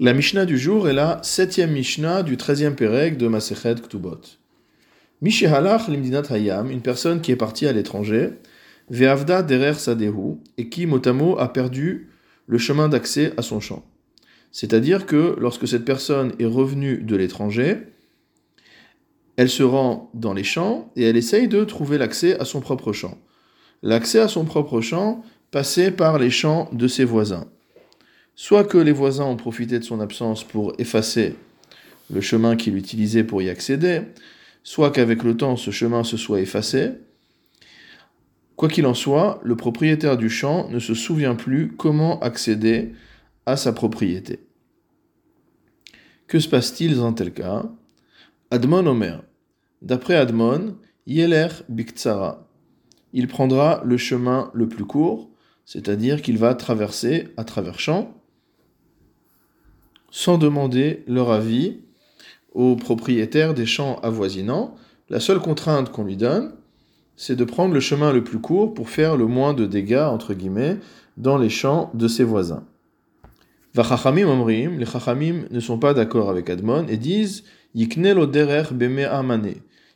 La Mishnah du jour est la septième Mishnah du treizième Pérec de Masechet Ktubot. Mishehalach limdinat hayam, une personne qui est partie à l'étranger, ve'avda derer sadehu, et qui, motamo, a perdu le chemin d'accès à son champ. C'est-à-dire que lorsque cette personne est revenue de l'étranger, elle se rend dans les champs et elle essaye de trouver l'accès à son propre champ. L'accès à son propre champ passait par les champs de ses voisins soit que les voisins ont profité de son absence pour effacer le chemin qu'il utilisait pour y accéder, soit qu'avec le temps ce chemin se soit effacé. Quoi qu'il en soit, le propriétaire du champ ne se souvient plus comment accéder à sa propriété. Que se passe-t-il dans tel cas? Admon Omer. D'après Admon, Yeler Biktsara. Il prendra le chemin le plus court, c'est-à-dire qu'il va traverser à travers champs, sans demander leur avis aux propriétaires des champs avoisinants. La seule contrainte qu'on lui donne, c'est de prendre le chemin le plus court pour faire le moins de dégâts, entre guillemets, dans les champs de ses voisins. Vachachamim omrim, les chachamim ne sont pas d'accord avec Admon et disent Yiknel derer beme.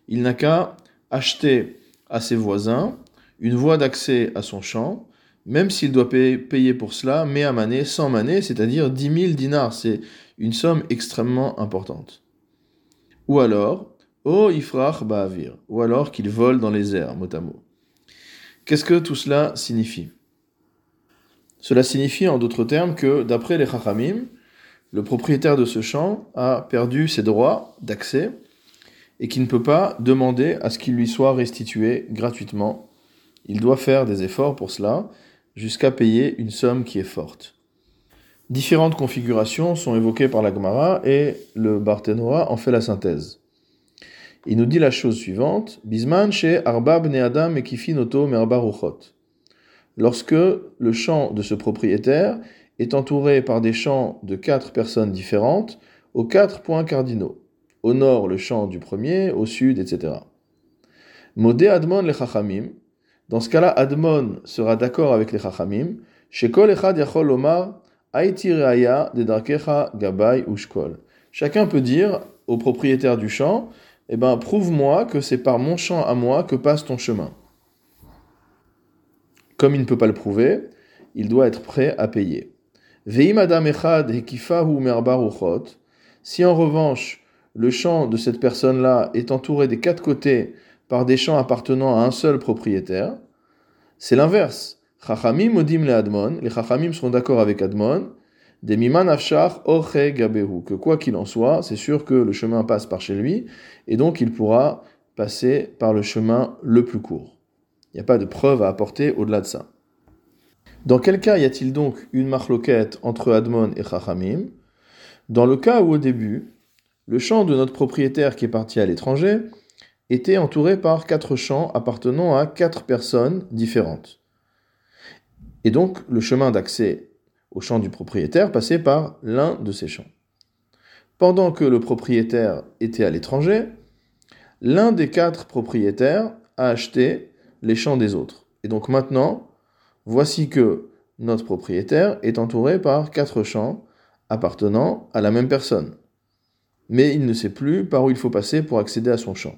Il n'a qu'à acheter à ses voisins une voie d'accès à son champ même s'il doit payer, pour cela, mais à mané, 100 manées, c'est-à-dire 10 000 dinars. C'est une somme extrêmement importante. Ou alors, oh ifrach ba'avir, ou alors qu'il vole dans les airs, mot à mot. Qu'est-ce que tout cela signifie? Cela signifie en d'autres termes que, d'après les chachamim, le propriétaire de ce champ a perdu ses droits d'accès et qu'il ne peut pas demander à ce qu'il lui soit restitué gratuitement. Il doit faire des efforts pour cela jusqu'à payer une somme qui est forte. Différentes configurations sont évoquées par la Gemara et le Barthénoa en fait la synthèse. Il nous dit la chose suivante Bisman chez Neadam et Kifinoto Merbaruchot. Lorsque le champ de ce propriétaire est entouré par des champs de quatre personnes différentes aux quatre points cardinaux. Au nord, le champ du premier, au sud, etc. Modé Admon le Chachamim, dans ce cas-là, Admon sera d'accord avec les Chachamim. Chacun peut dire au propriétaire du champ, eh ben, prouve-moi que c'est par mon champ à moi que passe ton chemin. Comme il ne peut pas le prouver, il doit être prêt à payer. Si en revanche, le champ de cette personne-là est entouré des quatre côtés par des champs appartenant à un seul propriétaire. C'est l'inverse. Chachamim odim le Admon, les Chachamim sont d'accord avec Admon, des miman afshar oche gabehu, que quoi qu'il en soit, c'est sûr que le chemin passe par chez lui, et donc il pourra passer par le chemin le plus court. Il n'y a pas de preuve à apporter au-delà de ça. Dans quel cas y a-t-il donc une marloquette entre Admon et Chachamim? Dans le cas où au début, le champ de notre propriétaire qui est parti à l'étranger était entouré par quatre champs appartenant à quatre personnes différentes. Et donc le chemin d'accès au champ du propriétaire passait par l'un de ces champs. Pendant que le propriétaire était à l'étranger, l'un des quatre propriétaires a acheté les champs des autres. Et donc maintenant, voici que notre propriétaire est entouré par quatre champs appartenant à la même personne. Mais il ne sait plus par où il faut passer pour accéder à son champ.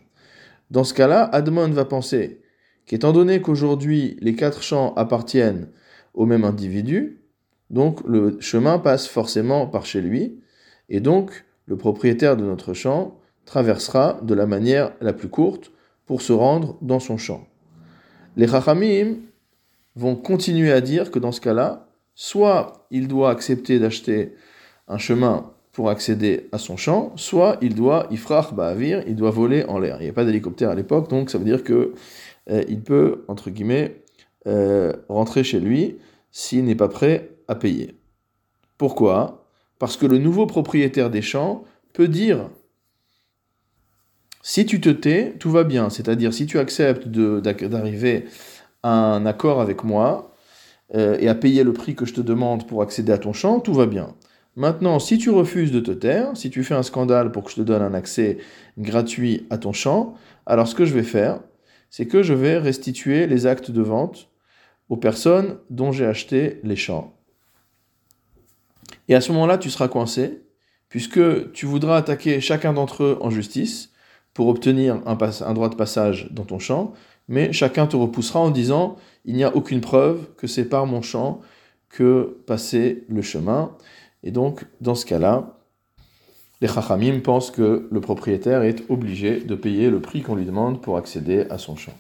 Dans ce cas-là, Admon va penser qu'étant donné qu'aujourd'hui les quatre champs appartiennent au même individu, donc le chemin passe forcément par chez lui, et donc le propriétaire de notre champ traversera de la manière la plus courte pour se rendre dans son champ. Les Chachamim vont continuer à dire que dans ce cas-là, soit il doit accepter d'acheter un chemin pour accéder à son champ, soit il doit ifrach ba'avir, il doit voler en l'air. Il n'y a pas d'hélicoptère à l'époque, donc ça veut dire que euh, il peut entre guillemets euh, rentrer chez lui s'il n'est pas prêt à payer. Pourquoi? Parce que le nouveau propriétaire des champs peut dire si tu te tais, tout va bien. C'est-à-dire si tu acceptes d'arriver à un accord avec moi euh, et à payer le prix que je te demande pour accéder à ton champ, tout va bien. Maintenant, si tu refuses de te taire, si tu fais un scandale pour que je te donne un accès gratuit à ton champ, alors ce que je vais faire, c'est que je vais restituer les actes de vente aux personnes dont j'ai acheté les champs. Et à ce moment-là, tu seras coincé, puisque tu voudras attaquer chacun d'entre eux en justice pour obtenir un, droit de passage dans ton champ, mais chacun te repoussera en disant il n'y a aucune preuve que c'est par mon champ que passer le chemin. Et donc, dans ce cas-là, les Chachamim pensent que le propriétaire est obligé de payer le prix qu'on lui demande pour accéder à son champ.